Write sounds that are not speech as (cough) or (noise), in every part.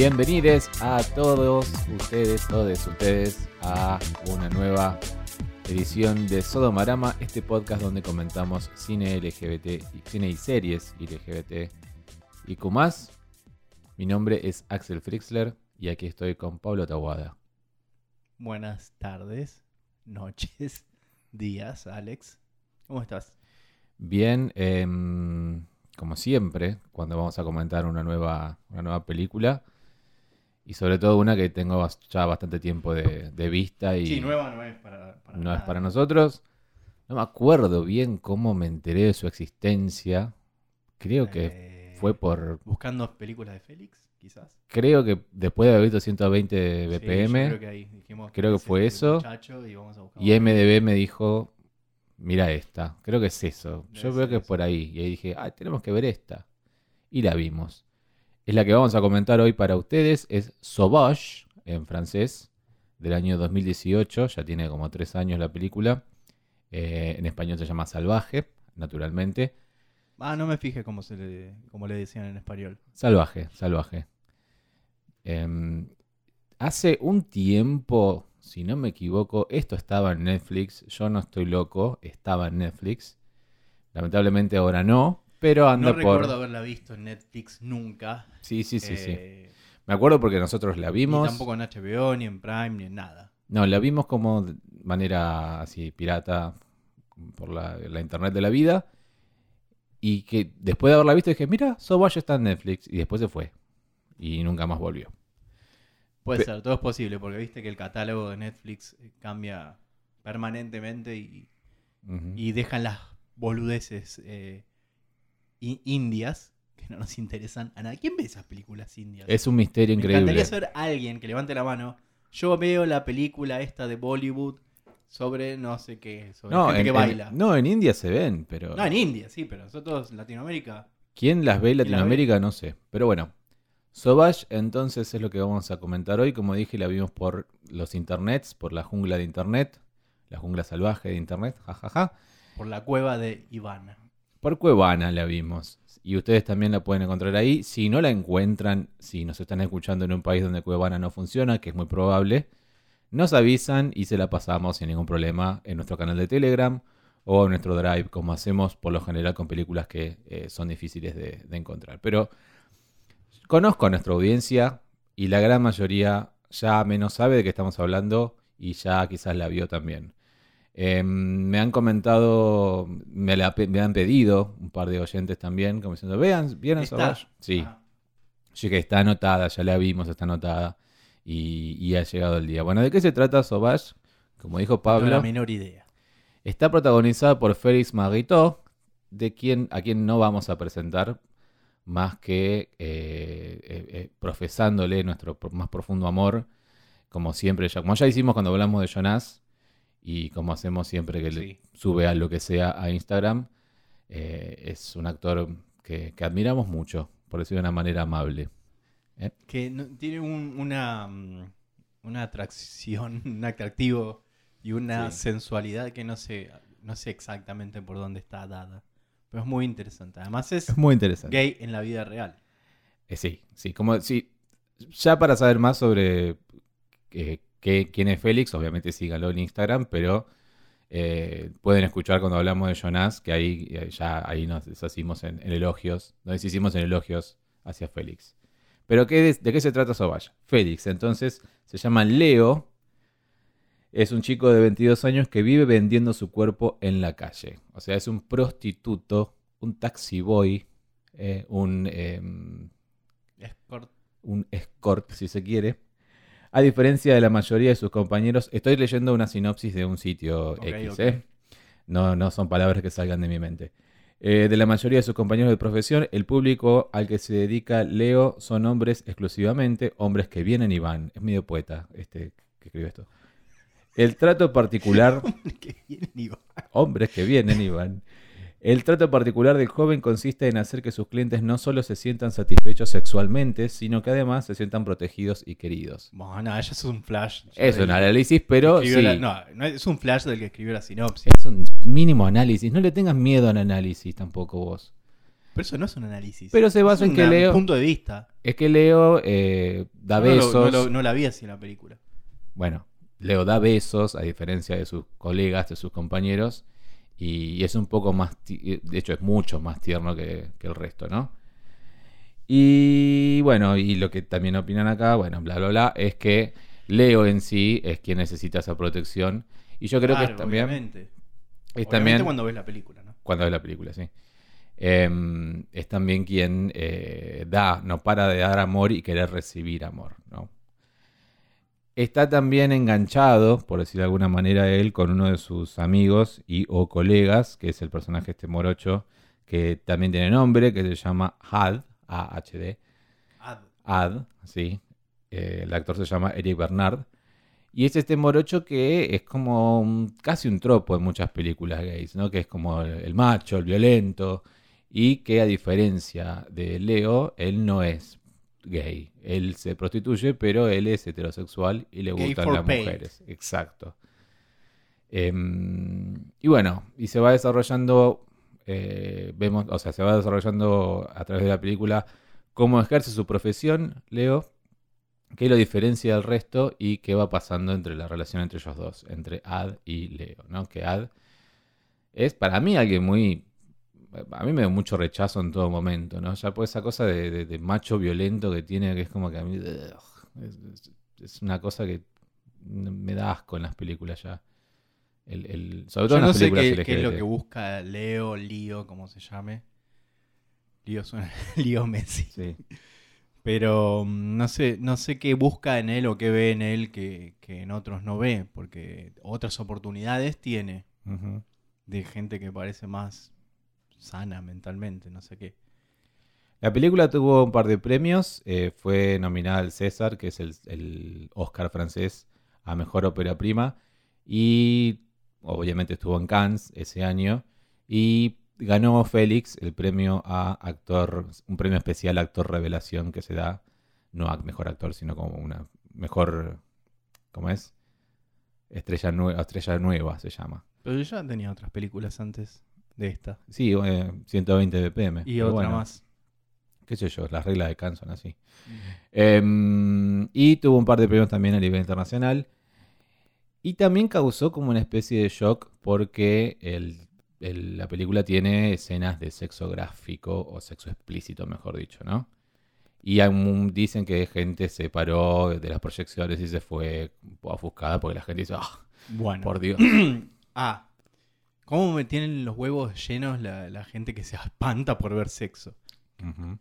Bienvenidos a todos ustedes, todos ustedes, a una nueva edición de Sodomarama, este podcast donde comentamos cine LGBT, cine y series LGBT y más. Mi nombre es Axel Frixler y aquí estoy con Pablo Tawada. Buenas tardes, noches, (laughs) días, Alex. ¿Cómo estás? Bien, em, como siempre, cuando vamos a comentar una nueva, una nueva película. Y sobre todo una que tengo ya bastante tiempo de, vista. Y sí, nueva no es para, No es para nosotros. No me acuerdo bien cómo me enteré de su existencia. Creo que eh, fue por... Buscando películas de Félix, quizás. Creo que después de haber visto 120 BPM. creo que, ahí dijimos creo que fue eso. Y, y MDB me dijo, mira esta, creo que es eso. Yo veo que es por ahí. Y ahí dije, ah, tenemos que ver esta. Y la vimos. Es la que vamos a comentar hoy para ustedes. Es Sauvage, en francés, del año 2018. Ya tiene como tres años la película. Eh, en español se llama Salvaje, naturalmente. Ah, no me fijé cómo, se le, cómo le decían en español. Salvaje, salvaje. Em, hace un tiempo si no me equivoco, esto estaba en Netflix. Yo no estoy loco, estaba en Netflix. Lamentablemente ahora no, pero anda no por. Recuerdo haberla visto en Netflix nunca. Sí, sí, sí, sí. Eh, me acuerdo porque nosotros la vimos. Ni tampoco en HBO, ni en Prime, ni en nada. No, la vimos como de manera así pirata por la, internet de la vida. Y que después de haberla visto dije, mira, Sobash está en Netflix. Y después se fue. Y nunca más volvió. Puede ser, todo es posible, porque viste que el catálogo de Netflix eh, cambia permanentemente y, y dejan las boludeces eh, indias que no nos interesan a nadie. ¿Quién ve esas películas indias? Es un misterio increíble. Me encantaría ser alguien que levante la mano. Yo veo la película esta de Bollywood sobre no sé qué, sobre no, gente que baila. no, en India se ven, pero. No, en India, sí, pero nosotros Latinoamérica. ¿Quién las ve en Latinoamérica? No sé. Pero bueno, Sauvage, entonces, es lo que vamos a comentar hoy. Como dije, la vimos por los internets, por la jungla de internet, la jungla salvaje de internet, jajaja. Por la cueva de Ivana. Por Cuevana la vimos. Y ustedes también la pueden encontrar ahí. Si no la encuentran, si nos están escuchando en un país donde Cuevana no funciona, que es muy probable, nos avisan y se la pasamos sin ningún problema en nuestro canal de Telegram o en nuestro Drive, como hacemos por lo general con películas que eh, son difíciles de, de encontrar. Pero Conozco a nuestra audiencia y la gran mayoría ya menos sabe de qué estamos hablando y ya quizás la vio también. Em, me han comentado, me, han pedido un par de oyentes también, como diciendo, vean, ¿vieron Sauvage? Sí. Sí que está anotada, ya la vimos, está anotada y, ha llegado el día. Bueno, ¿de qué se trata Sauvage? Como dijo Pablo. No la menor idea. Está protagonizada por Félix Marito, de quien, a quien no vamos a presentar más que eh, eh, eh, profesándole nuestro más profundo amor, como siempre, ya, como ya hicimos cuando hablamos de Jonas y como hacemos siempre que le sube a lo que sea a Instagram, es un actor que, admiramos mucho, por decirlo de una manera amable. Que tiene una, mm, una atracción, (laughs) un atractivo y una sensualidad que no sé, no sé exactamente por dónde está dada. Pero es muy interesante. Además es, muy interesante. gay en la vida real. Eh, sí, sí. Como sí, ya para saber más sobre eh, quién es Félix, obviamente síganlo en Instagram, pero eh, pueden escuchar cuando hablamos de Jonas, que ahí ya ahí nos deshacimos en, elogios, nos deshicimos en elogios hacia Félix. Pero ¿qué, ¿de qué se trata Sauvage? Félix, entonces, se llama Leo, es un chico de 22 años que vive vendiendo su cuerpo en la calle. O sea, es un prostituto, un taxi boy, eh, un, em, escort. un escort, si se quiere. A diferencia de la mayoría de sus compañeros, estoy leyendo una sinopsis de un sitio X, ¿eh? No, no son palabras que salgan de mi mente. Eh, de la mayoría de sus compañeros de profesión, el público al que se dedica Leo son hombres exclusivamente, hombres que vienen y van. Es medio poeta este que escribe esto. El trato particular. (laughs) Hombres que vienen y van. El trato particular del joven consiste en hacer que sus clientes no solo se sientan satisfechos sexualmente, sino que además se sientan protegidos y queridos. Bueno, eso es un flash. Es un análisis, pero sí. no, es un flash del que escribió la sinopsis. Es un mínimo análisis. No le tengas miedo al análisis tampoco vos. Pero eso no es un análisis. Pero se basa en que Leo. punto de vista. es que Leo eh, da no besos. No, lo- no la vi así en la película. Bueno, Leo da besos, a diferencia de sus colegas, de sus compañeros, y es un poco más, ti- de hecho es mucho más tierno que, que el resto, ¿no? Y bueno, y lo que también opinan acá, bueno, bla, bla, bla, es que Leo en sí es quien necesita esa protección, y yo creo que es también, obviamente. es Obviamente también cuando ves la película, ¿no? cuando ve la película, sí. Em, es también quien eh, da, no para de dar amor y querer recibir amor, ¿no? Está también enganchado, por decir de alguna manera, él con uno de sus amigos y o colegas, que es el personaje este morocho, que también tiene nombre, que se llama Had, A-H-D, Ad. Ad, sí. Eh, el actor se llama Eric Bernard. Y es este morocho que es como un- casi un tropo en muchas películas gays, ¿no? Que es como el, el macho, el violento. Y que a diferencia de Leo, él no es gay. Él se prostituye, pero él es heterosexual y le Gay gustan las paid. mujeres. Exacto. Em, y bueno, y se va desarrollando, eh, vemos, o sea, se va desarrollando a través de la película cómo ejerce su profesión, Leo, qué lo diferencia del resto y qué va pasando entre la relación entre ellos dos, entre Ad y Leo, ¿no? Que Ad es para mí alguien muy... A mí me da mucho rechazo en todo momento, ¿no? Ya por esa cosa de, de- de macho violento que tiene, que es como que a mí... ugh, es, una cosa que me da asco en las películas ya. El, el- sobre todo Yo en no las sé películas qué, qué es lo que busca Leo, Lío, como se llame. Lío suena (laughs) Lío Messi. Sí. Pero mm, no sé, no sé qué busca en él o qué ve en él que, que en otros no ve, porque otras oportunidades tiene de gente que parece más sana mentalmente, no sé qué. La película tuvo un par de premios. eh, fue nominada al César, que es el, el Oscar francés a mejor ópera prima. Y obviamente estuvo en Cannes ese año. Y ganó Félix el premio a actor, un premio especial a actor revelación que se da, no a mejor actor, sino como una mejor, ¿cómo es? Estrella, nue- estrella nueva se llama. Pero yo ya tenía otras películas antes de esta. Sí, eh, 120 BPM. Y otra bueno, más. Qué sé yo, las reglas de Cannes son así. Em, y tuvo un par de premios también a nivel internacional. Y también causó como una especie de shock porque el- el- la película tiene escenas de sexo gráfico o sexo explícito, mejor dicho, ¿no? Y un- dicen que gente se paró de las proyecciones y se fue un poco ofuscada porque la gente dice, "Ah, Bueno. por Dios. (clears throat) Ah, ¿cómo me tienen los huevos llenos la, la gente que se espanta por ver sexo?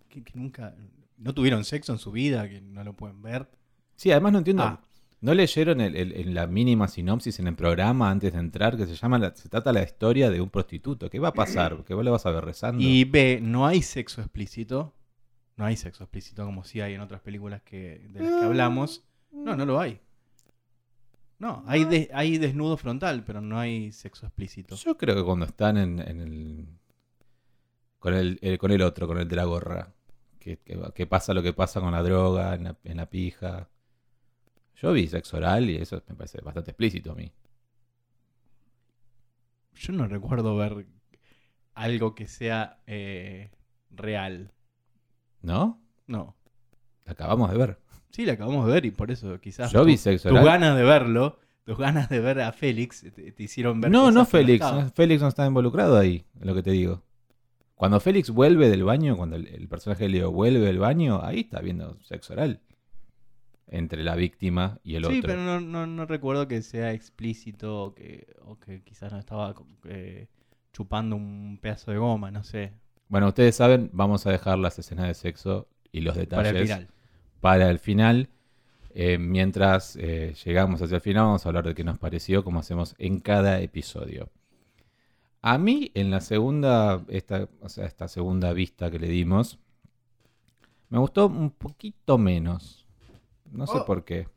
Que, que nunca, no tuvieron sexo en su vida, que no lo pueden ver. Sí, además no entiendo. Ah. ¿No leyeron el- el- en la mínima sinopsis en el programa antes de entrar que se llama la- se trata la historia de un prostituto? ¿Qué va a pasar? ¿Que vos le vas a ver rezando? Y B, no hay sexo explícito. No hay sexo explícito como sí hay en otras películas que, de las que hablamos. No, no lo hay. No, hay, de- hay desnudo frontal, pero no hay sexo explícito. Yo creo que cuando están en, en el, con el, el- con el otro, con el de la gorra, que, que- que pasa lo que pasa con la droga, en la, en la pija. Yo vi sexo oral y eso me parece bastante explícito a mí. Yo no recuerdo ver algo que sea eh, real. ¿No? No. Acabamos de ver. Sí, la acabamos de ver y por eso quizás Yo tu- vi sexo tus oral. ganas de verlo, tus ganas de ver a Félix te, te hicieron ver No, no Félix. no, Félix no está involucrado ahí, en lo que te digo. Cuando Félix vuelve del baño, cuando el, el personaje de Leo vuelve del baño, ahí está viendo sexo oral. Entre la víctima y el Sí, otro. pero no, no, no recuerdo que sea explícito o que, o que quizás no estaba eh, chupando un pedazo de goma, no sé. Bueno, ustedes saben, vamos a dejar las escenas de sexo y los detalles Para el final. Para el final. Eh, mientras eh, llegamos hacia el final, vamos a hablar de qué nos pareció, como hacemos en cada episodio. A mí, en la segunda, esta, o sea, esta segunda vista que le dimos, me gustó un poquito menos. No sé Oh. por qué.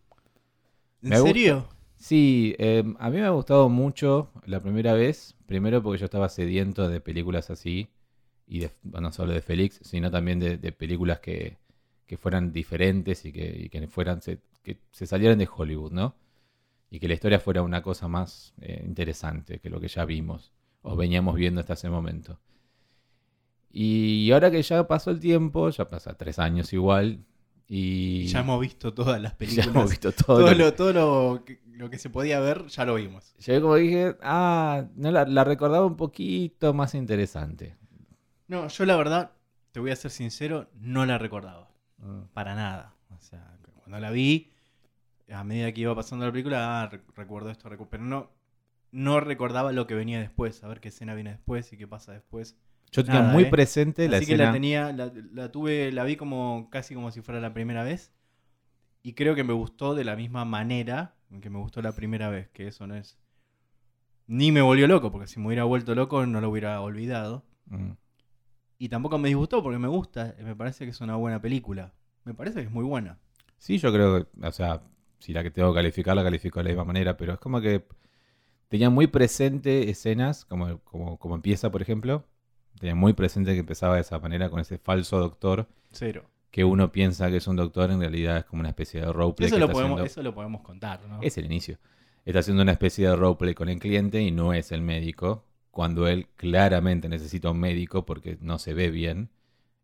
¿En Me serio? Sí, eh, a mí me ha gustado mucho la primera vez. Primero porque yo estaba sediento de películas así. Y de, no solo de Félix, sino también de, de películas que, que fueran diferentes y que, y que fueran se, que se salieran de Hollywood, ¿no? Y que la historia fuera una cosa más eh, interesante que lo que ya vimos o veníamos viendo hasta ese momento. Y ahora que ya pasó el tiempo, ya pasa tres años igual, Y Ya hemos visto todas las (laughs) ya películas. hemos visto todo. todo lo- lo, todo lo que, lo que se podía ver, ya lo vimos. Yo como dije, ah, no la, la recordaba un poquito más interesante. No, yo la verdad, te voy a ser sincero, no la recordaba. Mm. Para nada. O sea, cuando la vi, a medida que iba pasando la película, ah, re- recuerdo esto, recu- pero no, no recordaba lo que venía después, a ver qué escena viene después y qué pasa después. Yo tenía Nada, muy ¿eh? presente la Así que la tenía, la, la tuve, la vi como casi como si fuera la primera vez. Y creo que me gustó de la misma manera en que me gustó la primera vez, que eso no es. Ni me volvió loco, porque si me hubiera vuelto loco no lo hubiera olvidado. Mm. Y tampoco me disgustó porque me gusta, me parece que es una buena película. Me parece que es muy buena. Sí, yo creo que, o sea, si la que tengo que calificar, la califico de la misma manera, pero es como que tenía muy presente escenas, como, como, como empieza, por ejemplo. Tenía muy presente que empezaba de esa manera, con ese falso doctor, Cero. que uno piensa que es un doctor, en realidad es como una especie de roleplay. Eso que lo, está podemos, haciendo- eso lo podemos contar, ¿no? Es el inicio. Está haciendo una especie de roleplay con el cliente y no es el médico, cuando él claramente necesita un médico porque no se ve bien.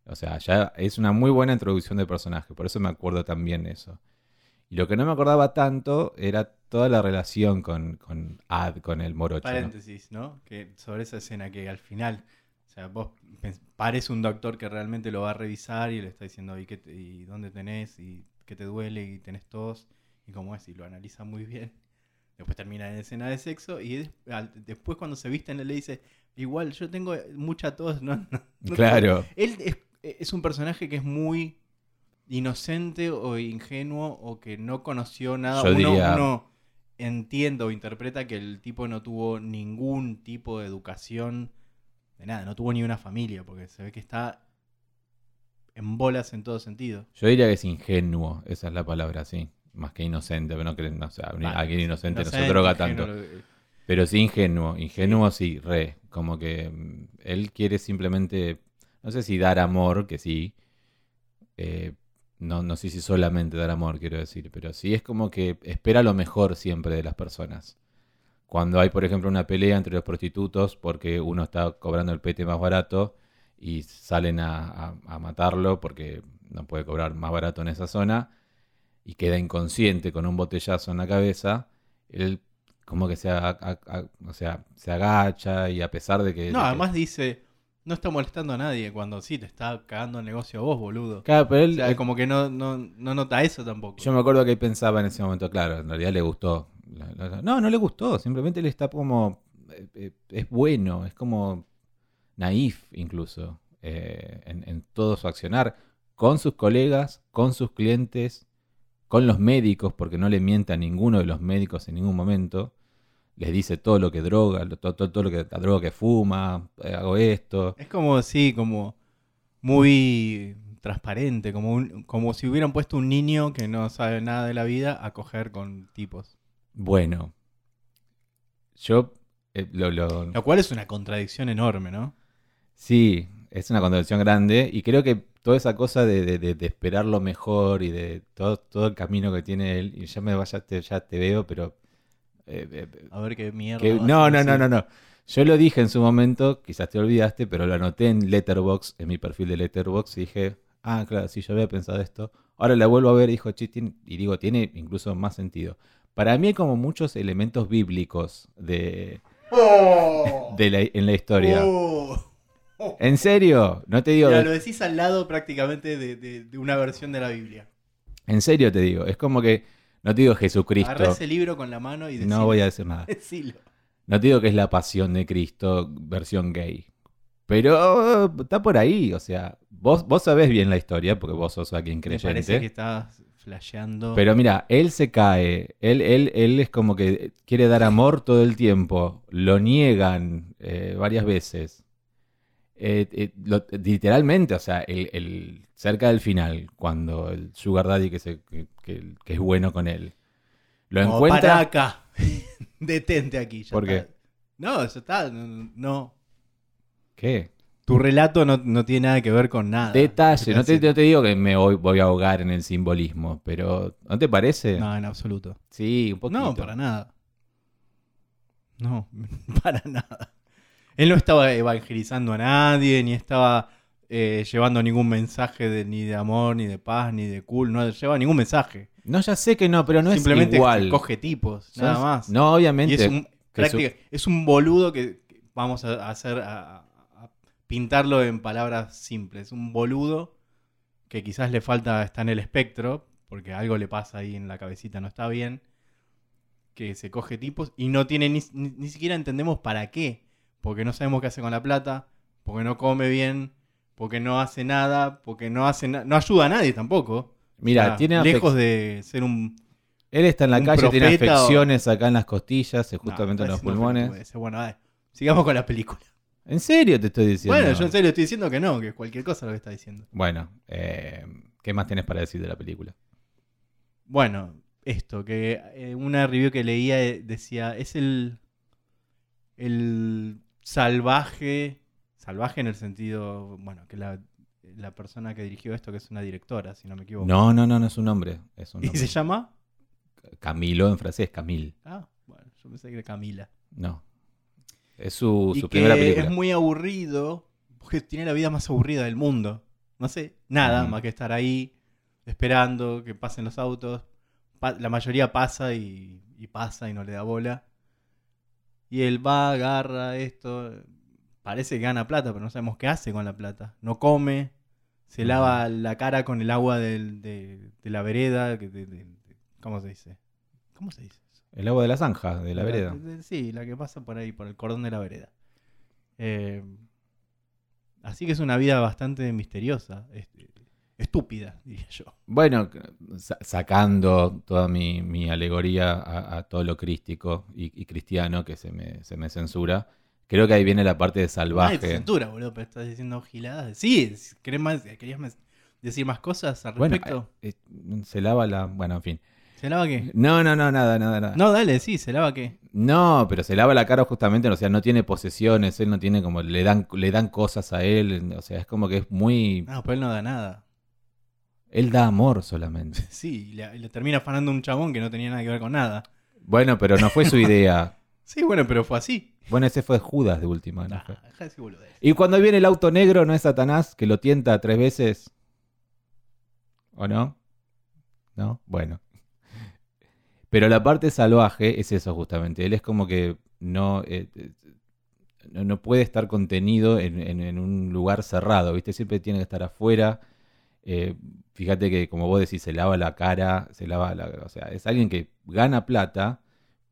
O sea, ya es una muy buena introducción del personaje, por eso me acuerdo también eso. Y lo que no me acordaba tanto era toda la relación con, con Ad, con el morocho. ¿no? Paréntesis, ¿no? Que sobre esa escena que al final, o sea, vos parece un doctor que realmente lo va a revisar y le está diciendo, ¿y, qué te- y dónde tenés? ¿Y qué te duele? ¿Y tenés tos? ¿Y cómo es? Y lo analiza muy bien. Después termina en escena de sexo y al- después cuando se visten él le dice, igual yo tengo mucha tos, (laughs) no, no- no Claro. Él es, es un personaje que es muy inocente o ingenuo o que no conoció nada. Yo uno, diría- uno entiende o interpreta que el tipo no tuvo ningún tipo de educación de nada, no tuvo ni una familia, porque se ve que está en bolas en todo sentido. Yo diría que es ingenuo, esa es la palabra, sí. Más que inocente, pero no creen, o sea, alguien inocente, no se droga ingenuo, tanto. Pero sí ingenuo, ingenuo sí, re. Como que mm, él quiere simplemente, no sé si dar amor, que sí. eh, no, no sé si solamente dar amor, quiero decir, pero sí es como que espera lo mejor siempre de las personas. Cuando hay, por ejemplo, una pelea entre los prostitutos porque uno está cobrando el pete más barato y salen a, a- a matarlo porque no puede cobrar más barato en esa zona y queda inconsciente con un botellazo en la cabeza, él como que se, a- a- a- o sea, se agacha y a pesar de que... de No, que- además dice, no está molestando a nadie cuando sí te está cagando el negocio a vos, boludo. Claro, pero O él, sea, eh, como que no, no, no nota eso tampoco. yo me acuerdo que él pensaba en ese momento, claro, en realidad le gustó. No, no le gustó, simplemente él está como... eh, eh, es bueno, es como naif incluso eh, en, en todo su accionar, con sus colegas, con sus clientes, con los médicos, porque no le miente a ninguno de los médicos en ningún momento. Les dice todo lo que droga, todo, todo, todo lo que la droga que fuma, eh, hago esto. Es como, sí, como muy transparente, como, un- como si hubieran puesto un niño que no sabe nada de la vida a coger con tipos. Bueno, yo eh, lo, lo- Lo cual es una contradicción enorme, ¿no? sí, es una contradicción grande y creo que toda esa cosa de, de- de- de esperar lo mejor y de todo, todo el camino que tiene él, y ya me vaya, te, ya te veo, pero... eh, eh, A ver qué mierda. que- no, no, no, no, no. Yo lo dije en su momento, quizás te olvidaste, pero lo anoté en Letterbox, en mi perfil de Letterbox, y dije, ah, claro, sí, yo había pensado esto. Ahora la vuelvo a ver y dijo, "Che, tiene-", y digo, tiene incluso más sentido. Para mí hay como muchos elementos bíblicos de, de la- en la historia. Oh. (laughs) ¿En serio? No te digo, Mira, lo decís al lado prácticamente de, de- de una versión de la Biblia. en serio te digo, es como que, no te digo Jesucristo, Agarrá ese libro con la mano y decilo. no voy a decir nada. (laughs) Decilo. No te digo que es la pasión de Cristo versión gay. Pero está por ahí, o sea, vos, vos sabés bien la historia porque vos sos alguien Me parece que creyente. estás flasheando. Pero mira, él se cae, él, él, él es como que quiere dar amor todo el tiempo, lo niegan eh, varias veces. Eh, eh, lo- literalmente, o sea, el, el- cerca del final, cuando el Sugar Daddy que, se, que, que- que es bueno con él, lo Como, encuentra... "Pará acá. (laughs) Detente aquí. ya ¿Por qué? No, eso está. No. no. ¿Qué? Tu relato no, no tiene nada que ver con nada. Detalle, no te, Así. no te digo que me voy, voy a ahogar en el simbolismo, pero ¿no te parece? No, en absoluto. Sí, un poquito. No, para nada. No, (laughs) para nada. Él no estaba evangelizando a nadie, ni estaba eh, llevando ningún mensaje de, ni de amor, ni de paz, ni de cool. No lleva ningún mensaje. No, ya sé que no, pero no Simplemente es igual. coge tipos, nada más. No, obviamente. Y es un, práctica- es un boludo que que vamos a hacer a, a pintarlo en palabras simples. Un boludo que quizás le falta está en el espectro, porque algo le pasa ahí en la cabecita, no está bien. Que se coge tipos y no tiene ni- ni siquiera entendemos para qué. Porque no sabemos qué hace con la plata, porque no come bien, porque no hace nada, porque no hace no ayuda a nadie tampoco. Mira, O sea, tiene lejos de ser un Él está en la calle, tiene o- afecciones acá en las costillas, No, justamente en los pulmones. Bueno, dale, sigamos con la película. ¿En serio te estoy diciendo? Bueno, yo en serio estoy diciendo que no, que cualquier cosa lo que está diciendo. Bueno, eh, ¿qué más tenés para decir de la película? Bueno, esto, que eh, una review que leía eh, decía, es el, el salvaje, salvaje en el sentido, bueno, que la, la persona que dirigió esto, que es una directora, si no me equivoco. No, no, no, no es un nombre. Es un ¿Y nombre. se llama? Camilo en francés, Camille. Ah, bueno, yo pensé que era Camila. No. Es su, y su que primera película. es muy aburrido, porque tiene la vida más aburrida del mundo. No sé, nada más que estar ahí esperando que pasen los autos. Pa- la mayoría pasa y, y pasa y no le da bola. Y él va, agarra esto. Parece que gana plata, pero no sabemos qué hace con la plata. No come, se lava la cara con el agua del- de, de la vereda. de- de- ¿Cómo se dice? ¿Cómo se dice? eso? El agua de la zanja, de la vereda. sí, la que pasa por ahí, por el cordón de la vereda. Eh, así que es una vida bastante misteriosa, este, estúpida, diría yo. Bueno, sa- sacando toda mi, mi alegoría a, a todo lo crístico y, y cristiano que se me, se me censura, creo que ahí viene la parte de salvaje. cintura, boludo, pero estás diciendo giladas. Sí, ¿querés más, ¿querías más- decir más cosas al respecto? eh, eh, se lava la... Bueno, en fin. ¿Se lava qué? No, no, no, nada, nada, nada. No, dale, sí, ¿se lava qué? No, pero se lava la cara justamente, o sea, no tiene posesiones, él no tiene como, le dan, le dan cosas a él, o sea, es como que es muy... No, pero él no da nada. Él da amor solamente. (laughs) Sí, le, le termina afanando un chabón que no tenía nada que ver con nada. Bueno, pero no fue su (laughs) idea. Sí, bueno, pero fue así. Bueno, ese fue Judas de última. ¿no Nah, fue? deja de decir boludez. Y cuando viene el auto negro, ¿no es Satanás que lo tienta tres veces? ¿O no? ¿No? Bueno. Pero la parte salvaje es eso justamente. Él es como que no, eh, eh, no, no puede estar contenido en, en- en un lugar cerrado, ¿viste? Siempre tiene que estar afuera. Eh, fíjate que, como vos decís, se lava la cara, se lava la... O sea, es alguien que gana plata,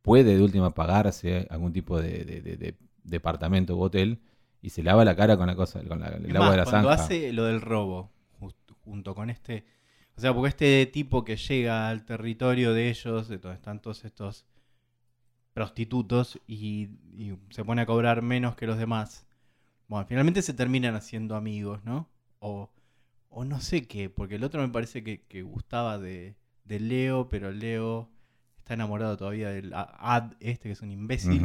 puede de última pagarse algún tipo de, de- de- de departamento u hotel y se lava la cara con la cosa, con la- el agua de la cuando zanja. hace lo del robo, junto con este. O sea, porque este tipo que llega al territorio de ellos, de donde están todos estos prostitutos, y, y se pone a cobrar menos que los demás. Bueno, finalmente se terminan haciendo amigos, ¿no? O, o no sé qué, porque el otro me parece que, que gustaba de, de Leo, pero Leo está enamorado todavía del a- Ad, este que es un imbécil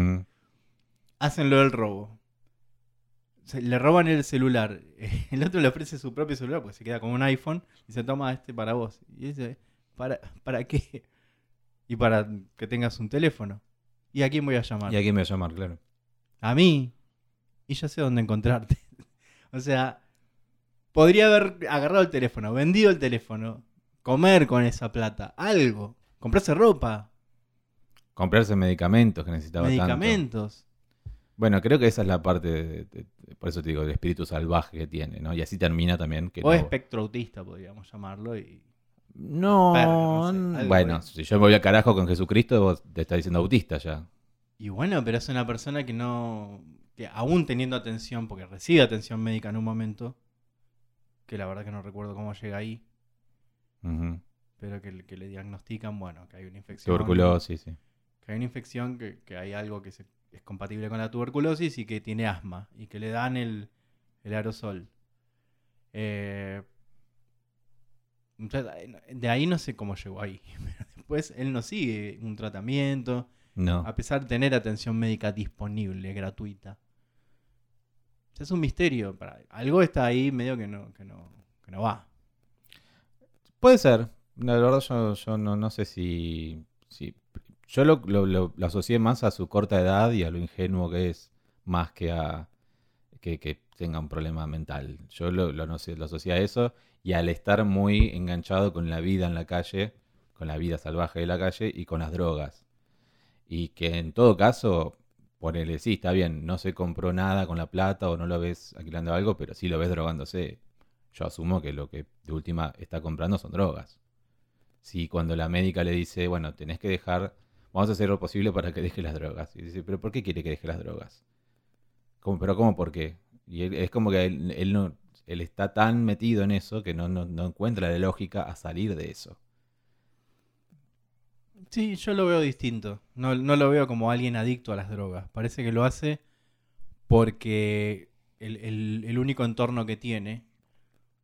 hacen lo del robo. Se- le roban el celular. (laughs) El otro le ofrece su propio celular porque se queda con un iPhone y se toma este para vos. Y dice, ¿para, ¿para qué? Y para que tengas un teléfono. ¿Y a quién voy a llamar? Y aquí me voy a llamar, claro. A mí. Y yo sé dónde encontrarte. (laughs) o sea, podría haber agarrado el teléfono, vendido el teléfono, comer con esa plata, algo. Comprarse ropa, Comprarse medicamentos que necesitaba tanto. medicamentos. Bueno, creo que esa es la parte, de- de- de- por eso te digo, del espíritu salvaje que tiene, ¿no? Y así termina también. Que O no- espectro autista, podríamos llamarlo. Y... No, Perro, no sé, n- algo bueno, si yo me voy al carajo con Jesucristo, vos te estás diciendo autista ya. Y bueno, pero es una persona que no. que aún teniendo atención, porque recibe atención médica en un momento, que la verdad que no recuerdo cómo llega ahí, pero que, que le diagnostican, bueno, que hay una infección. Tuberculosis, sí. Que hay una infección, que, que hay algo que se- es compatible con la tuberculosis y que tiene asma, y que le dan el, el aerosol. Eh, de ahí no sé cómo llegó ahí. (laughs) Pero después él no sigue un tratamiento. No. a pesar de tener atención médica disponible, gratuita. Es un misterio. Para, algo está ahí medio que no, que no, va. Puede ser. La verdad yo, no, sé si... yo lo, asocié más a su corta edad y a lo ingenuo que es, más que a... que, tenga un problema mental. Yo lo, lo, lo asocié a eso y al estar muy enganchado con la vida en la calle, con la vida salvaje de la calle y con las drogas. Y que en todo caso, ponele, sí, está bien, no se compró nada con la plata o no lo ves alquilando algo, pero sí lo ves drogándose. Yo asumo que lo que de última está comprando son drogas. Si cuando la médica le dice, bueno, tenés que dejar, vamos a hacer lo posible para que deje las drogas. Y dice, pero ¿por qué quiere que deje las drogas? ¿Cómo, pero ¿cómo por qué? Y es como que él, no, él está tan metido en eso que no, no, encuentra la lógica a salir de eso. Sí, yo lo veo distinto. No, no, lo veo como alguien adicto a las drogas. Parece que lo hace porque el, el, único entorno que tiene,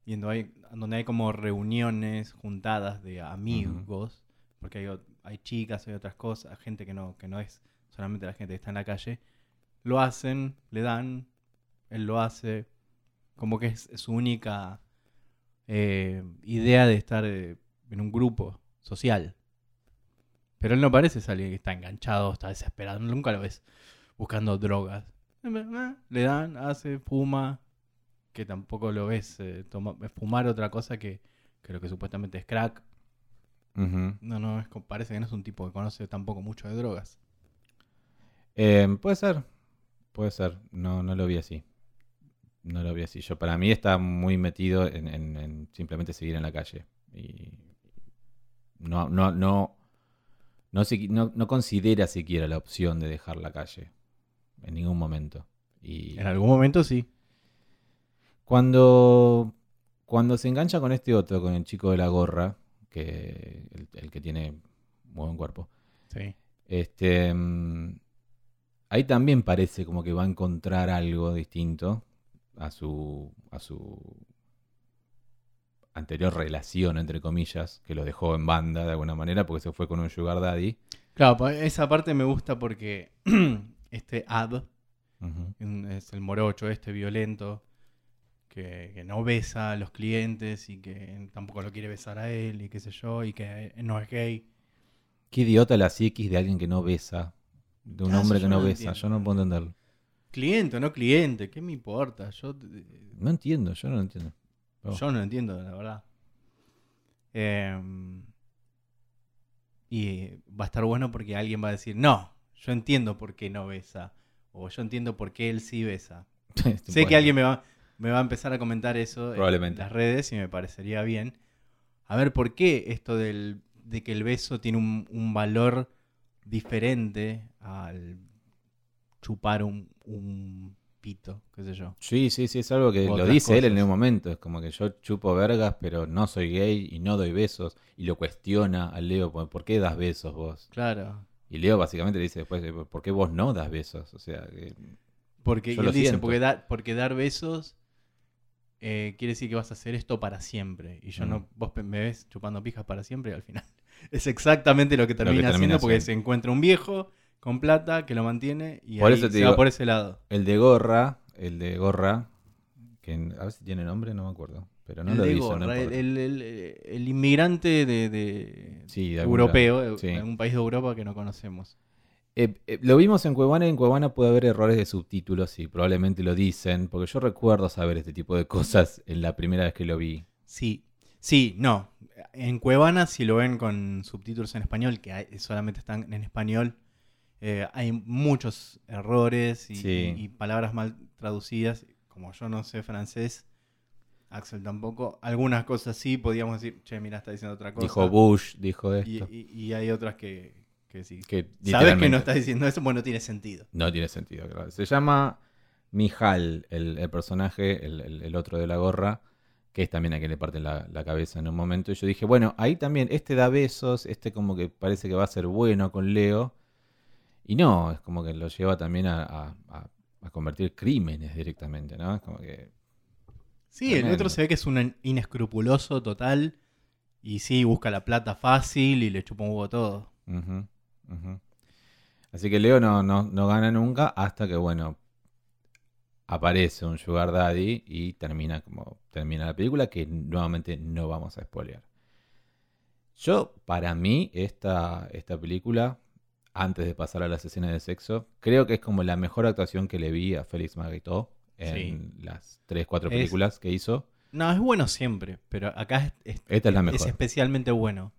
viendo hay, donde hay como reuniones, juntadas de amigos, porque hay, hay, chicas, hay otras cosas, gente que no, que no es solamente la gente que está en la calle, lo hacen, le dan, él lo hace, como que es, su única eh, idea de estar eh, en un grupo social. Pero él no parece alguien que está enganchado, está desesperado, nunca lo ves buscando drogas. Eh, le dan, hace, fuma, que tampoco lo ves fumar otra cosa que, que, lo que supuestamente es crack. No, no, es, parece que no es un tipo que conoce tampoco mucho de drogas. puede ser, puede ser, no, no lo vi así. No lo vi así. Yo, para mí está muy metido en, simplemente seguir en la calle. Y no, no, no, no, no, considera siquiera la opción de dejar la calle. En ningún momento. Y en algún momento sí. Cuando, cuando se engancha con este otro, con el chico de la gorra, que el, que tiene buen cuerpo. Sí. Este, mm, ahí también parece como que va a encontrar algo distinto a su, a su anterior relación, entre comillas, que lo dejó en banda de alguna manera porque se fue con un sugar daddy. Claro, esa parte me gusta porque (clears throat) este Ad es el morocho, este violento, que, no besa a los clientes y que tampoco lo quiere besar a él y qué sé yo, y que no es gay. Qué idiota la psiquis de alguien que no besa, de un ah, hombre que no, besa, yo no puedo entenderlo. Cliente o no cliente, ¿qué me importa? Yo no entiendo, yo no lo entiendo. Yo no entiendo, la verdad. Em, y va a estar bueno porque alguien va a decir, no, yo entiendo por qué no besa. O yo entiendo por qué él sí besa. (laughs) sé que alguien me va, me va a empezar a comentar eso en las redes y me parecería bien. A ver, ¿por qué esto del, de que el beso tiene un, un valor diferente al chupar un, un pito, qué sé yo. Sí, sí, sí, es algo que lo dice él en un momento. Es como que yo chupo vergas, pero no soy gay y no doy besos. Y lo cuestiona al Leo, ¿por qué das besos vos? Claro. Y Leo básicamente le dice después, ¿por qué vos no das besos? O sea, porque él dice, porque, porque, dar besos eh, quiere decir que vas a hacer esto para siempre. Y yo no, mm. vos me ves chupando pijas para siempre y al final (laughs) es exactamente lo que termina, haciendo porque se encuentra un viejo con plata que lo mantiene y por se va por ese lado. El de gorra, el de gorra, que a ver si tiene nombre, no me acuerdo. Pero no lo dice, el, inmigrante de, europeo, en un país de Europa que no conocemos. Eh, eh, lo vimos en Cuevana y en Cuevana puede haber errores de subtítulos y probablemente lo dicen, porque yo recuerdo saber este tipo de cosas en la primera vez que lo vi. Sí, sí, no. En Cuevana, si lo ven con subtítulos en español, que solamente están en español, eh, hay muchos errores y, palabras mal traducidas. Como yo no sé francés, Axel tampoco. Algunas cosas sí podíamos decir, che, mira, está diciendo otra cosa. Dijo Bush, dijo esto. Y, hay otras que, que sí. Que Sabes que no está diciendo eso, bueno, tiene sentido. No tiene sentido, claro. Se llama Mijal, el, personaje, el, otro de la gorra, que es también a quien le parte la, la, cabeza en un momento. Y yo dije, bueno, ahí también, este da besos, este como que parece que va a ser bueno con Leo. Y no, es como que lo lleva también a, convertir crímenes directamente, ¿no? Es como que. Sí, el otro se ve que es un inescrupuloso total. Y sí, busca la plata fácil y le chupa un huevo todo. Así que Leo no, no, no gana nunca hasta que, bueno, aparece un Sugar Daddy y termina como termina la película, que nuevamente no vamos a spoilear. Yo, para mí, esta, esta película antes de pasar a las escenas de sexo. Creo que es como la mejor actuación que le vi a Félix Marguerite en las 3, 4 películas que hizo. No, es bueno siempre, pero acá es, Esta es la mejor. es especialmente bueno.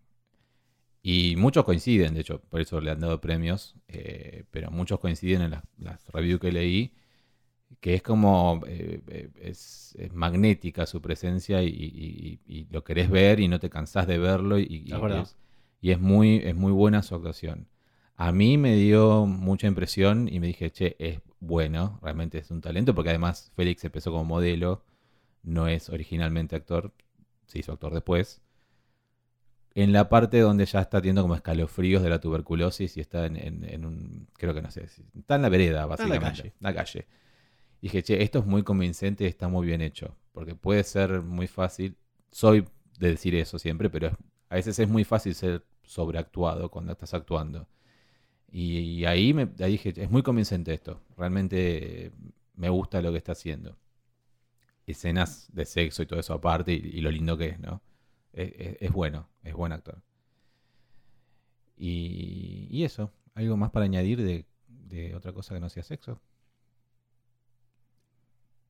Y muchos coinciden, de hecho, por eso le han dado premios, eh, pero muchos coinciden en las, las reviews que leí, que es como, eh, eh, es, es magnética su presencia y, y- y- y lo querés ver y no te cansás de verlo y, es, y es muy, es muy buena su actuación. A mí me dio mucha impresión y me dije, che, es bueno, realmente es un talento, porque además Félix empezó como modelo, no es originalmente actor, se hizo actor después. En la parte donde ya está teniendo como escalofríos de la tuberculosis y está en, en- en un, creo que no sé, está en la vereda, Está en la básicamente. calle. la calle. Dije, che, esto es muy convincente y está muy bien hecho, porque puede ser muy fácil, soy de decir eso siempre, pero a veces es muy fácil ser sobreactuado cuando estás actuando. Y, ahí, me, ahí dije, es muy convincente esto, realmente eh, me gusta lo que está haciendo. Escenas de sexo y todo eso aparte y, lo lindo que es, ¿no? Es, bueno, es buen actor. Y, y eso, algo más para añadir de, otra cosa que no sea sexo.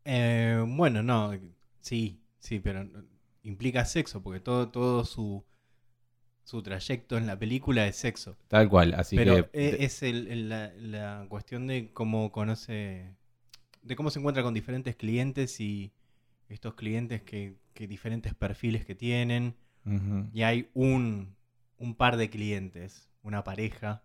Eh, bueno, no, sí, sí, pero implica sexo, porque todo, todo su, su trayecto en la película es sexo. Tal cual, así pero que... e- es el- el- la, la cuestión de cómo conoce, de cómo se encuentra con diferentes clientes y estos clientes que, que diferentes perfiles que tienen. Ujú. Y hay un, un par de clientes, una pareja,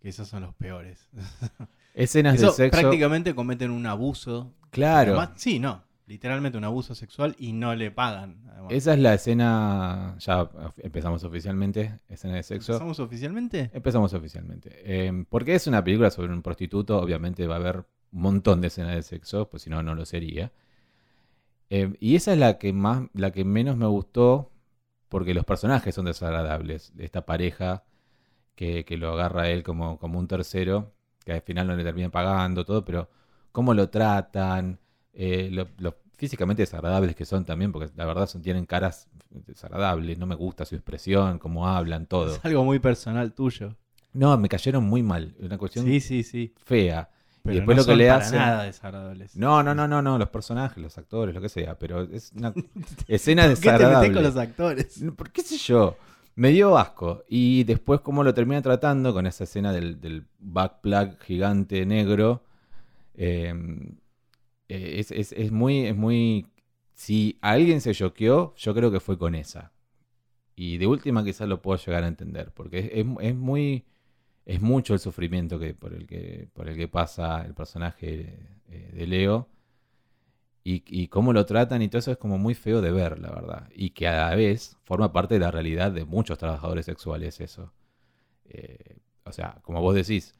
que esos son los peores. (laughs) Escenas Eso de sexo. prácticamente cometen un abuso. Claro. Además, sí, no. Literalmente un abuso sexual y no le pagan. además. Esa es la escena. Ya empezamos oficialmente. Escena de sexo. ¿Empezamos oficialmente? Empezamos oficialmente. Eh, porque es una película sobre un prostituto, obviamente va a haber un montón de escenas de sexo, pues si no, no lo sería. Eh, y esa es la que más, la que menos me gustó, porque los personajes son desagradables. Esta pareja que, que lo agarra a él como, como un tercero, que al final no le termina pagando, todo, pero cómo lo tratan, eh, lo, lo físicamente desagradables que son también, porque la verdad son, tienen caras desagradables, no me gusta su expresión, cómo hablan, todo. Es algo muy personal tuyo. No, me cayeron muy mal. Una cuestión Sí, sí, sí. fea. Pero después no lo que son le para hacen- nada desagradables. No, no, no, no, no, los personajes, los actores, lo que sea, pero es una (laughs) escena ¿Por qué te metés desagradable. con los actores? ¿Por qué sé yo? Me dio asco. Y después cómo lo termina tratando con esa escena del, del backplug gigante negro. eh, eh, es, es- es muy, es muy... Si alguien se choqueó, yo creo que fue con esa. Y de última quizás lo puedo llegar a entender, porque es, es- muy... Es mucho el sufrimiento que, por, el que, por el que pasa el personaje eh, de Leo. Y, y cómo lo tratan y todo eso es como muy feo de ver, la verdad. Y que a la vez forma parte de la realidad de muchos trabajadores sexuales eso. Eh, o sea, como vos decís,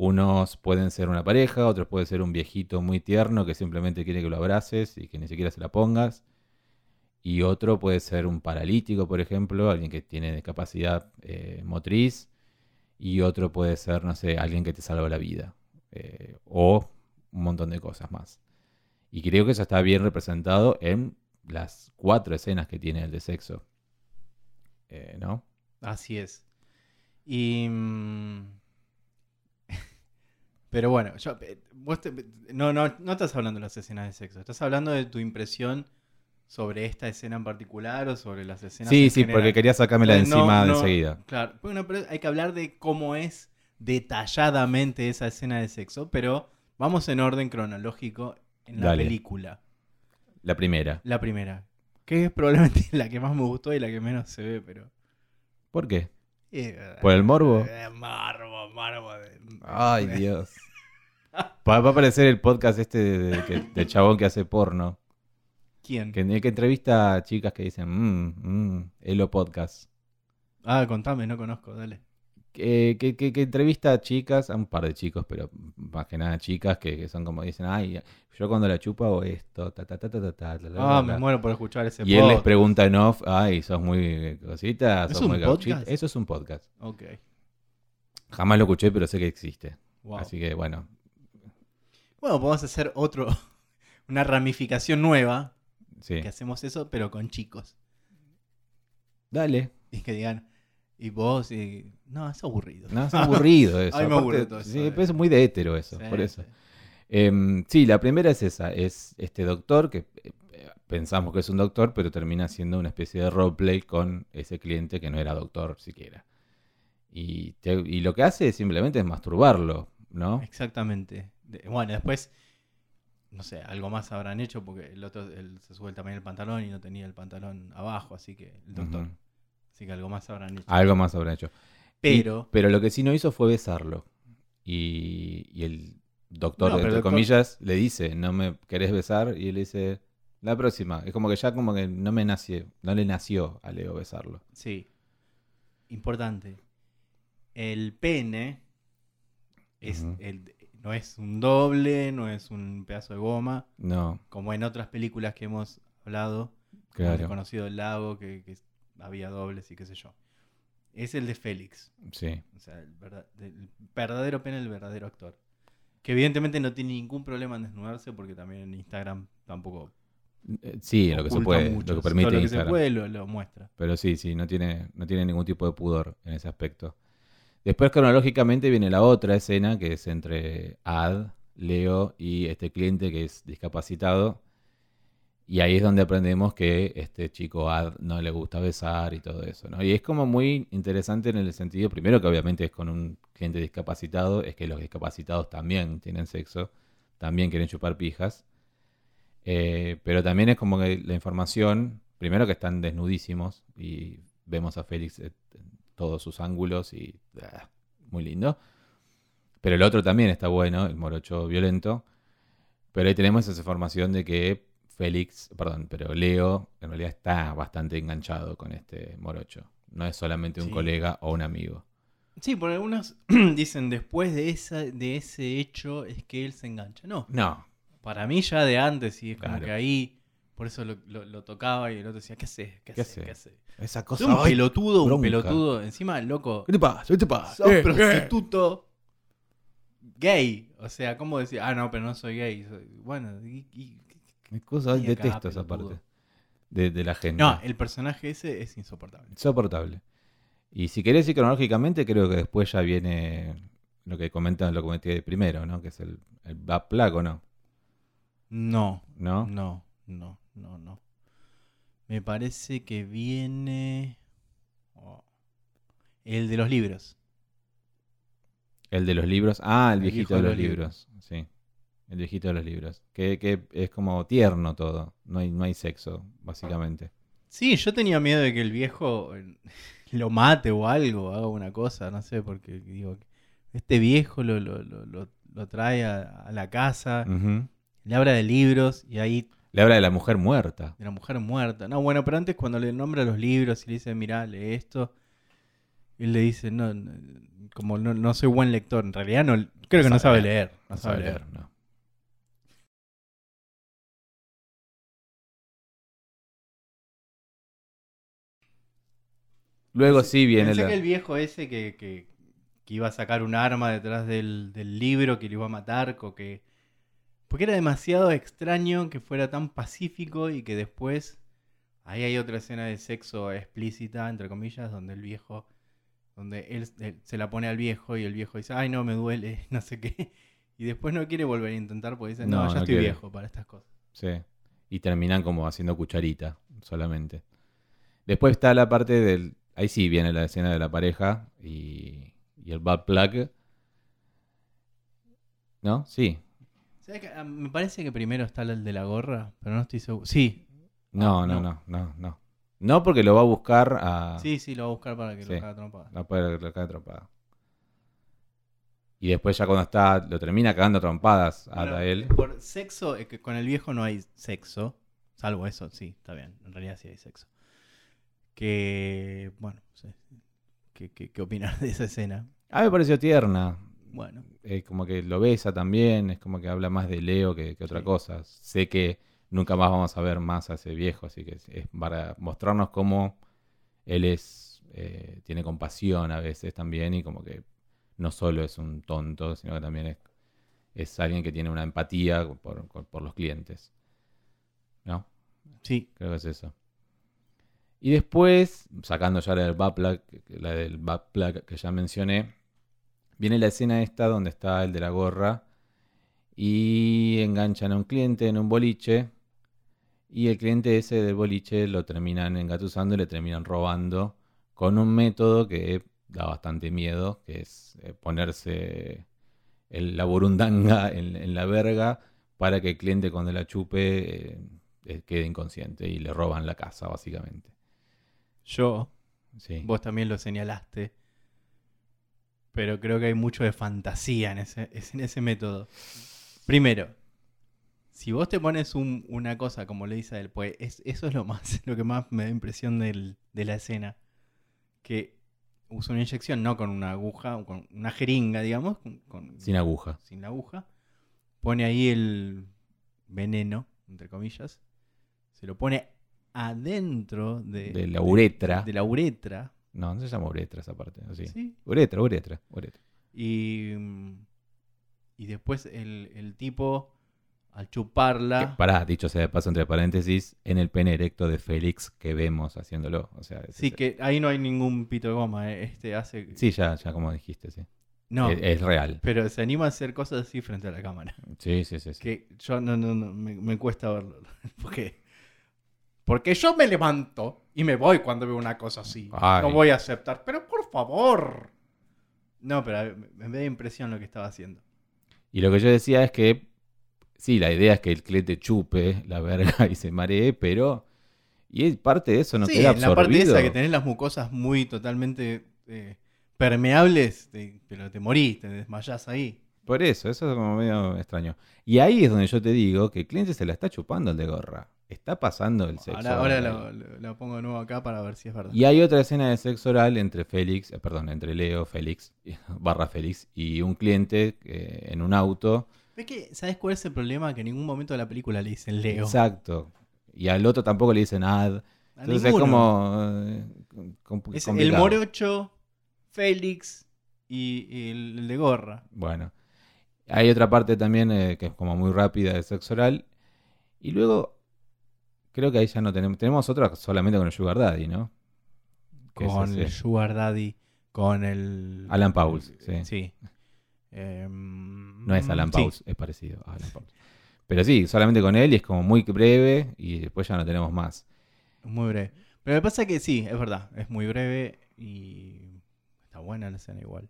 unos pueden ser una pareja, otros pueden ser un viejito muy tierno que simplemente quiere que lo abraces y que ni siquiera se la pongas. Y otro puede ser un paralítico, por ejemplo, alguien que tiene discapacidad eh, motriz. Y otro puede ser, no sé, alguien que te salva la vida. Eh, o un montón de cosas más. Y creo que eso está bien representado en las cuatro escenas que tiene el de sexo. Eh, ¿No? Así es. Y. Pero bueno, yo, eh, vos te- no, no, no estás hablando de las escenas de sexo, estás hablando de tu impresión sobre esta escena en particular o sobre las escenas Sí, sí, general. porque quería sacármela de no, encima de enseguida. Claro, bueno, pero hay que hablar de cómo es detalladamente esa escena de sexo, pero vamos en orden cronológico en la Dale. película. La primera. La primera, que es probablemente (laughs) la que más me gustó y la que menos se ve, pero... ¿Por qué? ¿Por el morbo? eh, morbo, morbo. Ay, (laughs) Dios. Va a aparecer el podcast este de- de- del chabón que hace porno. ¿Quién? Que, que entrevista a chicas que dicen, mmm, mmm, Elo Podcast. Ah, contame, no conozco, dale. Que, que, que- que entrevista a chicas, a un par de chicos, pero más que nada chicas que, que son como dicen, ay, yo cuando la chupo hago esto, ta ta ta ta ta ta, Ah, me ta". muero por escuchar ese Y él les podcast. pregunta en off, ay, sos muy cosita, ¿Es sos muy gauchita. podcast? Eso es un podcast. Ok, Jamás lo escuché, pero sé que existe. wow. Así que bueno, Bueno, podemos hacer otro, (laughs) una ramificación nueva, sí. que hacemos eso, pero con chicos. Dale. Y que digan, y vos, y... no, es aburrido. No, es aburrido (laughs) eso. Ay, me Aparte, todo eso, sí, eh. pero es muy de hétero eso, Sí, por eso. sí. Em, sí, la primera es esa, es este doctor que eh, pensamos que es un doctor, pero termina siendo una especie de roleplay con ese cliente que no era doctor siquiera. Y, y lo que hace simplemente es masturbarlo, ¿no? Exactamente. bueno, después, no sé, algo más habrán hecho porque el otro se sube también el pantalón y no tenía el pantalón abajo, así que el doctor. Así que algo más habrán hecho. Algo más habrán hecho. Pero, pero lo que sí no hizo fue besarlo. Y, y el doctor, entre comillas, le dice, no me querés besar, y él dice, la próxima. Es como que ya como que no me nació, no le nació a Leo besarlo. Sí. Importante. El pene es no es un doble, no es un pedazo de goma. No. Como en otras películas que hemos hablado. Claro. conocido el lago, que, había dobles y qué sé yo. Es el de Félix. Sí. O sea, el, verdadero pene, el verdadero actor. Que evidentemente no tiene ningún problema en desnudarse porque también en Instagram tampoco. Eh, sí, lo que se puede, lo que permite. lo que se puede lo, muestra. Pero sí, sí, no tiene, no tiene ningún tipo de pudor en ese aspecto. Después, cronológicamente, viene la otra escena que es entre Ad, Leo y este cliente que es discapacitado. Y ahí es donde aprendemos que este chico no le gusta besar y todo eso, ¿no? Y es como muy interesante en el sentido, primero que obviamente es con un cliente discapacitado, es que los discapacitados también tienen sexo, también quieren chupar pijas. Eh, pero también es como que la información, primero que están desnudísimos y vemos a Félix en todos sus ángulos y ah, muy lindo. Pero el otro también está bueno, el morocho violento. Pero ahí tenemos esa información de que Félix, perdón, pero Leo en realidad está bastante enganchado con este morocho. No es solamente un colega o un amigo. Sí, por algunos (clears throat) dicen después de, esa, de ese hecho es que él se engancha. No. No. Para mí ya de antes, y es como que ahí, por eso lo, tocaba y el otro decía, ¿qué hace? ¿Qué, hace? ¿Qué hace? Esa cosa. un pelotudo, un pelotudo. Encima, loco. ¿Qué te pasa? ¿Qué te pasa? Sos eh, prostituto gay. O sea, ¿cómo decir? Ah, no, pero no soy gay. Bueno, y, Cosa, detesto esa parte de, la gente. No, el personaje ese es insoportable. Insoportable. Y si querés ir cronológicamente, creo que después ya viene lo que comentan, lo comenté primero, ¿no? Que es el, el Black ¿o no? No. ¿No? No, no, no, no. Me parece que viene. Oh, el de los libros. El de los libros. Ah, el, viejito de los, libros. Sí. El viejito de los libros. Que, que, es como tierno todo. No hay, no hay sexo, básicamente. Sí, yo tenía miedo de que el viejo eh, (laughs) lo mate o algo, haga una cosa, no sé, porque digo, este viejo lo, lo, lo, lo trae a, la casa, le habla de libros y ahí... Le habla de la mujer muerta. De la mujer muerta. No, bueno, pero antes cuando le nombra los libros y le dice, mira, lee esto, él le dice, no, como no, no soy buen lector, en realidad no, creo que no sabe leer. No, sabe leer, no. Luego sí viene Pensé que el viejo ese que, que, iba a sacar un arma detrás del, libro que le iba a matar, que... porque era demasiado extraño que fuera tan pacífico y que después... Ahí hay otra escena de sexo explícita, entre comillas, donde el viejo... Donde él, se la pone al viejo y el viejo dice, ay no, me duele, (laughs) no sé qué. Y después no quiere volver a intentar porque dice, no, ya estoy viejo para estas cosas. Sí. Y terminan como haciendo cucharita solamente. Después está la parte del, Ahí sí viene la escena de la pareja y, el bad plug. ¿No? Sí. Ah, me parece que primero está el de la gorra, pero no estoy seguro. Sí. No, ah, no, no, no, no. No, porque lo va a buscar a. Sí, sí, lo va a buscar para que lo caga trompada. No puede lo caga trompada. Y después ya cuando está, lo termina cagando trompadas a él. Por sexo, es que con el viejo no hay sexo. Salvo eso, sí, está bien. En realidad sí hay sexo. Que, bueno, ¿qué, qué, opinas (laughs) de esa escena? A mí me pareció tierna. Bueno. Es como que lo besa también, es como que habla más de Leo que, otra cosa. Sé que nunca más vamos a ver más a ese viejo, así que es, para mostrarnos cómo él es, eh, tiene compasión a veces también y como que no solo es un tonto, sino que también es, es alguien que tiene una empatía por, por los clientes. ¿No? Sí. Creo que es eso. Y después, sacando ya la del del que ya mencioné, viene la escena esta donde está el de la gorra y enganchan a un cliente en un boliche y el cliente ese del boliche lo terminan engatusando y le terminan robando con un método que da bastante miedo, que es eh, ponerse la burundanga en, la verga para que el cliente cuando la chupe eh, eh, quede inconsciente y le roban la casa, básicamente. Yo, vos también lo señalaste, pero creo que hay mucho de fantasía en ese, en ese método. Primero, si vos te pones una cosa como le dice él, pues eso es lo más, (laughs) lo que más me da impresión de la escena. Que usa una inyección, no con una aguja, con una jeringa, digamos. sin aguja. Sin la aguja. Pone ahí el veneno, entre comillas. Se lo pone adentro de, de la uretra. De, la uretra. No, no se llama uretra esa parte. Así. ¿Sí? Uretra, uretra, uretra. Y, y después el, el tipo al chuparla. pará, dicho sea de paso entre paréntesis, en el pene erecto de Félix que vemos haciéndolo. O sea, sí, que ahí no hay ningún pito de goma. Eh, este hace. Sí, ya, ya como dijiste, sí. No. Es, real. Pero se anima a hacer cosas así frente a la cámara. Sí, sí, sí. Que yo no, no, no, me, cuesta verlo. (laughs) Porque. Porque yo me levanto y me voy cuando veo una cosa así. No voy a aceptar. Pero por favor. No, pero me da impresión lo que estaba haciendo. Y lo que yo decía es que sí, la idea es que el cliente chupe la verga (laughs) y se maree, pero. Y parte de eso no queda absorbido. la parte esa que tenés las mucosas muy totalmente eh, permeables, pero te morís, te desmayás ahí. Por eso, eso es como medio extraño. Y ahí es donde yo te digo que el cliente se la está chupando el de gorra. Está pasando el sexo. Ahora, ahora lo, pongo de nuevo acá para ver si es verdad. Y hay otra escena de sexo oral entre Félix, eh, perdón, entre Leo, Félix, (laughs) barra Félix, y un cliente eh, en un auto que, ¿sabes cuál es el problema? Que en ningún momento de la película le dicen Leo. Exacto. Y al otro tampoco le dicen Ad. Entonces es como. Eh, es el Morocho, Félix y, el, de Gorra. Bueno. Hay otra parte también eh, que es como muy rápida de sexo oral. Y luego. Creo que ahí ya no tenemos. Tenemos otra solamente con el Sugar Daddy, ¿no? Con el Sugar Daddy. Con el. Alan Pauls, sí. Sí. Em, no es Alan Pauls, es parecido a Alan Pauls. Pero sí, solamente con él y es como muy breve y después ya no tenemos más. Muy breve. Pero me pasa que sí, es verdad, es muy breve y está buena la escena igual.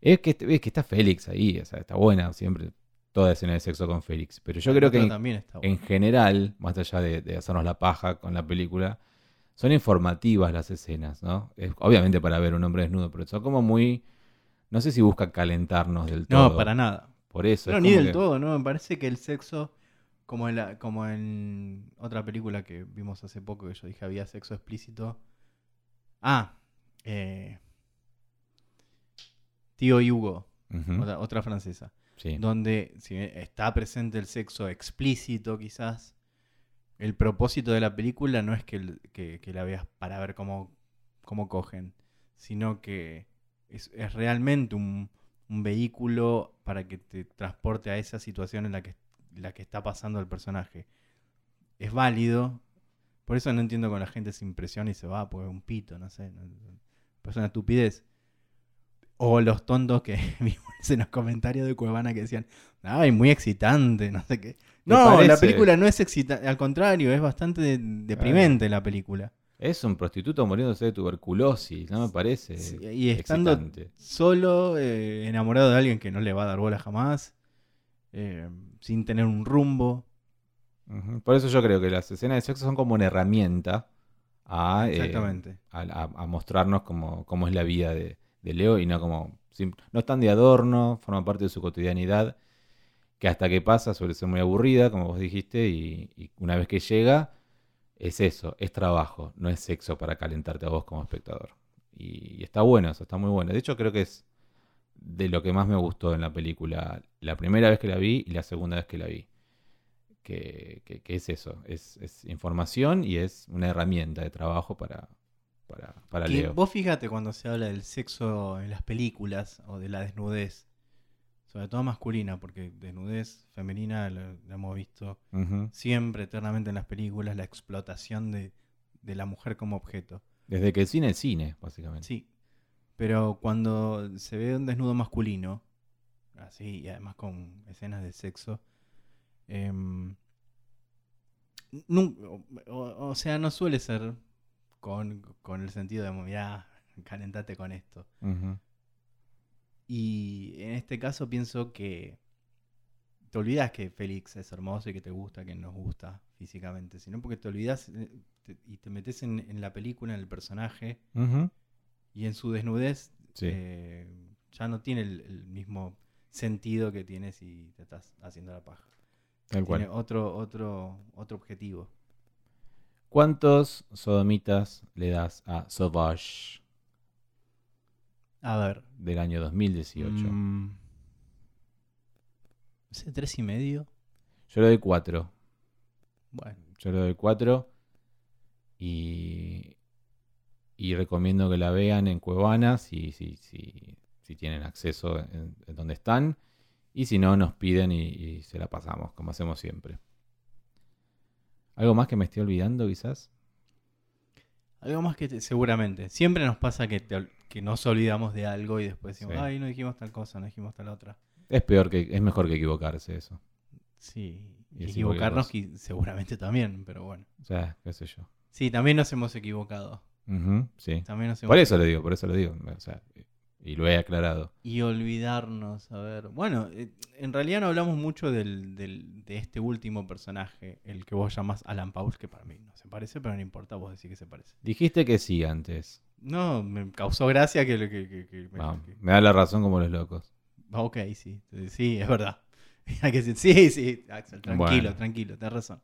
Es que, es que está Félix ahí, o sea, está buena siempre toda escena de sexo con Félix. Pero yo creo que en, en, general, más allá de, hacernos la paja con la película, son informativas las escenas, ¿no? Es, obviamente para ver un hombre desnudo, pero son como muy no sé si busca calentarnos del todo. No, para nada. Por eso. No, ni del todo, ¿no? Me parece que el sexo, como en, la, como en otra película que vimos hace poco, que yo dije había sexo explícito. Ah, eh, Tío Hugo, otra, francesa. Donde si está presente el sexo explícito, quizás. El propósito de la película no es que, que la veas para ver cómo, cómo cogen, sino que es, realmente un, vehículo para que te transporte a esa situación en la que, la que está pasando el personaje. Es válido. Por eso no entiendo con la gente se impresiona y se va, porque es un pito, no sé. es una estupidez. O los tontos que (laughs) vimos en los comentarios de Cuevana que decían, ay, muy excitante, no sé qué. No, la película no es excitante, al contrario, es bastante deprimente la película. Es un prostituto muriéndose de tuberculosis, no me parece. y estando solo, eh, enamorado de alguien que no le va a dar bola jamás, eh, sin tener un rumbo. Por eso yo creo que las escenas de sexo son como una herramienta a, eh, a, mostrarnos cómo, es la vida de, Leo y no como. No están de adorno, forma parte de su cotidianidad, que hasta que pasa suele ser muy aburrida, como vos dijiste, y una vez que llega es eso, es trabajo, no es sexo para calentarte a vos como espectador. Y, está bueno eso, está muy bueno. De hecho, creo que es de lo que más me gustó en la película, la primera vez que la vi y la segunda vez que la vi. Que, es eso, es, información y es una herramienta de trabajo para, para, para Leo. Vos fíjate cuando se habla del sexo en las películas o de la desnudez, sobre todo masculina, porque desnudez femenina la, hemos visto siempre, eternamente en las películas, la explotación de, la mujer como objeto. Desde que el cine es cine, básicamente. Sí, pero cuando se ve un desnudo masculino, así, y además con escenas de sexo. Em, o, sea, no suele ser con, el sentido de, mira, calentate con esto. Y en este caso pienso que te olvidas que Félix es hermoso y que te gusta, que nos gusta físicamente, sino porque te olvidas eh, y te metes en, la película, en el personaje, y en su desnudez eh, ya no tiene el, mismo sentido que tiene si te estás haciendo la paja. tiene otro, otro, otro objetivo. ¿Cuántos sodomitas le das a Sauvage? A ver. Del año 2018. Mm, ¿Ese tres y medio? Yo le doy cuatro. Bueno. Yo le doy cuatro. Y, y recomiendo que la vean en Cuevana si, si, si, si tienen acceso en, donde están. Y si no, nos piden y, se la pasamos, como hacemos siempre. ¿Algo más que me estoy olvidando, quizás? Algo más que seguramente. Siempre nos pasa que, que nos olvidamos de algo y después decimos, ay, no dijimos tal cosa, no dijimos tal otra. Es peor que, es mejor que equivocarse eso. Sí, y equivocarnos seguramente también, pero bueno. O sea, qué sé yo. Sí, también nos hemos equivocado. sí. por eso lo digo, por eso lo digo. O sea, y lo he aclarado. Y olvidarnos, a ver. Bueno, eh, en realidad no hablamos mucho del, del, de este último personaje, el que vos llamás Alan Pauls, que para mí no se parece, pero no importa, vos decís que se parece. Dijiste que sí antes. No, me causó gracia que... me da la razón como los locos. Ok, sí, sí, es verdad. (laughs) Hay que decir, sí, sí, Axel, tranquilo, tranquilo, tenés razón.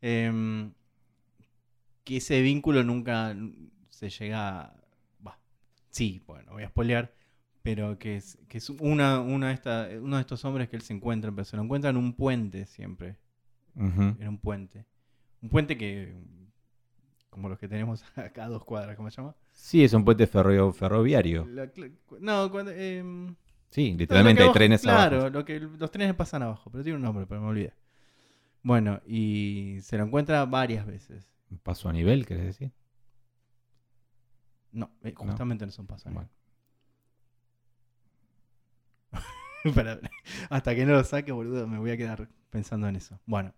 Em, que ese vínculo nunca se llega. Sí, bueno, voy a spoilear. Pero que es, que es una, una esta, uno de estos hombres que él se encuentra, pero se lo encuentra en un puente siempre. En un puente. Un puente que. Como los que tenemos (laughs) acá a dos cuadras, ¿cómo se llama? Sí, es un puente ferroviario. no, cuando. Em, Sí, literalmente hay trenes abajo. Claro, lo que, los trenes pasan abajo, pero tiene un nombre, pero me olvidé. Bueno, y se lo encuentra varias veces. ¿Paso a nivel, querés decir? No, eh, justamente no, son pasos a nivel. hasta que no lo saque, boludo, me voy a quedar pensando en eso. Bueno.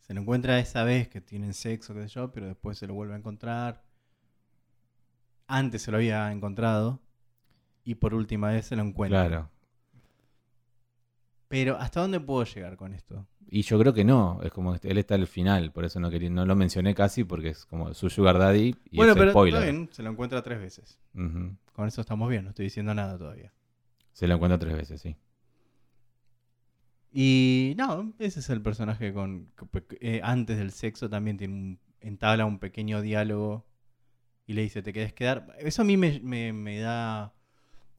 Se lo encuentra esa vez que tienen sexo, qué sé yo, pero después se lo vuelve a encontrar. Antes se lo había encontrado y por última vez se lo encuentra. Claro. Pero ¿hasta dónde puedo llegar con esto? Y yo creo que no, es como él está al final, por eso no quería, no lo mencioné casi porque es como su sugar daddy y bueno, pero spoiler. se lo encuentra tres veces. Con eso estamos bien, no estoy diciendo nada todavía. Se lo encuentra tres veces, sí. Y no, ese es el personaje con eh, antes del sexo también tiene un, entabla un pequeño diálogo y le dice, te querés quedar. Eso a mí me da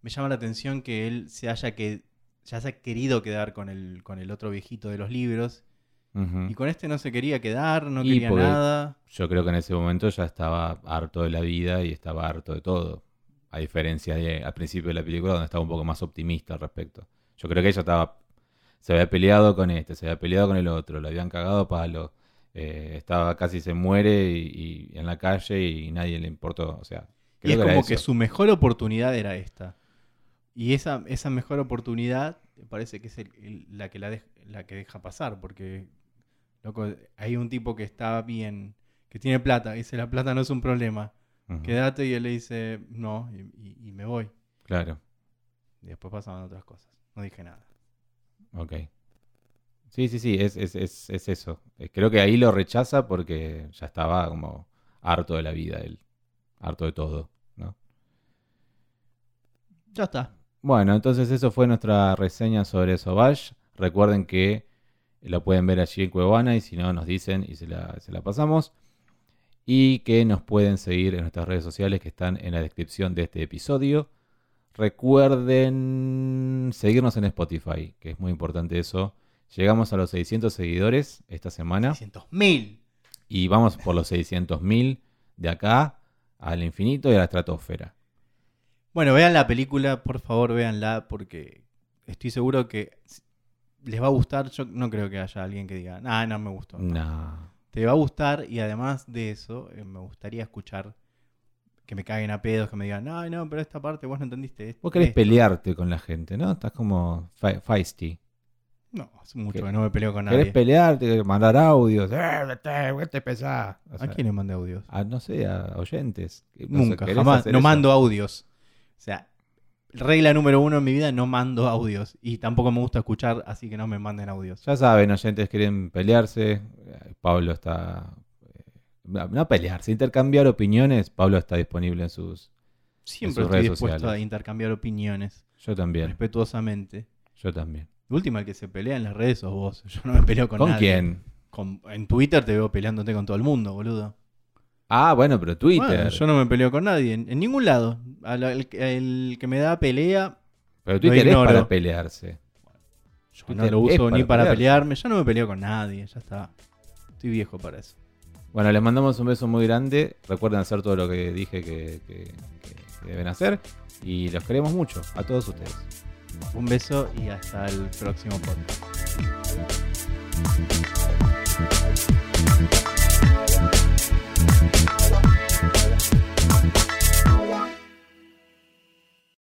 me llama la atención que él se haya que ya se ha querido quedar con el, con el otro viejito de los libros. Y con este no se quería quedar, no quería nada. Yo creo que en ese momento ya estaba harto de la vida y estaba harto de todo. A diferencia de al principio de la película, donde estaba un poco más optimista al respecto. Yo creo que ella estaba. Se había peleado con este, se había peleado con el otro, le habían cagado a palo. Eh, estaba casi se muere y, en la calle y nadie le importó. O sea, y es como que su mejor oportunidad era esta. Y esa, esa mejor oportunidad parece que es la, que la, la que deja pasar, porque loco, hay un tipo que está bien, que tiene plata, dice la plata no es un problema, quédate y él le dice no y, me voy. Claro. Y después pasaban otras cosas, no dije nada. Ok. Sí, sí, sí, es, es, es, es eso. Eh, creo que ahí lo rechaza porque ya estaba como harto de la vida él, harto de todo, ¿no? Ya está. Bueno, entonces eso fue nuestra reseña sobre Sauvage. Recuerden que la pueden ver allí en Cuevana y si no nos dicen y se la, pasamos. Y que nos pueden seguir en nuestras redes sociales que están en la descripción de este episodio. Recuerden seguirnos en Spotify, que es muy importante eso. Llegamos a los 600 seguidores esta semana. 600.000. Y vamos por los 600.000 de acá al infinito y a la estratosfera. Bueno, vean la película, por favor, véanla, porque estoy seguro que les va a gustar. Yo no creo que haya alguien que diga, ah, no me gustó. No. Te va a gustar y además de eso, eh, me gustaría escuchar que me caguen a pedos, que me digan, no, no, pero esta parte vos no entendiste esto. Vos querés pelearte con la gente, ¿no? Estás como feisty. No, hace mucho que no me peleo con nadie. Querés pelearte, mandar audios. ¡Eh, te, te pesás! ¿A quién le mandé audios? A, no sé, a oyentes. Nunca, jamás. No mando audios. O sea, regla número uno en mi vida, no mando audios. Y tampoco me gusta escuchar, así que no me manden audios. Ya saben, oyentes quieren pelearse. Pablo está... Eh, no pelearse, intercambiar opiniones. Pablo está disponible en sus, Siempre estoy dispuesto a intercambiar opiniones. Yo también. Respetuosamente. Yo también. La última, el que se pelea en las redes sos vos. (laughs) Yo no me peleo con, nadie. ¿Con quién? en Twitter te veo peleándote con todo el mundo, boludo. Ah, bueno, pero Twitter. yo no me peleo con nadie, en, ningún lado. el, que me da pelea. Pero Twitter es para pelearse. Yo no lo uso ni para pelearme. Ya no me peleo con nadie, ya está. Estoy viejo para eso. Bueno, les mandamos un beso muy grande. Recuerden hacer todo lo que dije que deben hacer. Y los queremos mucho, a todos ustedes. Un beso y hasta el próximo podcast. you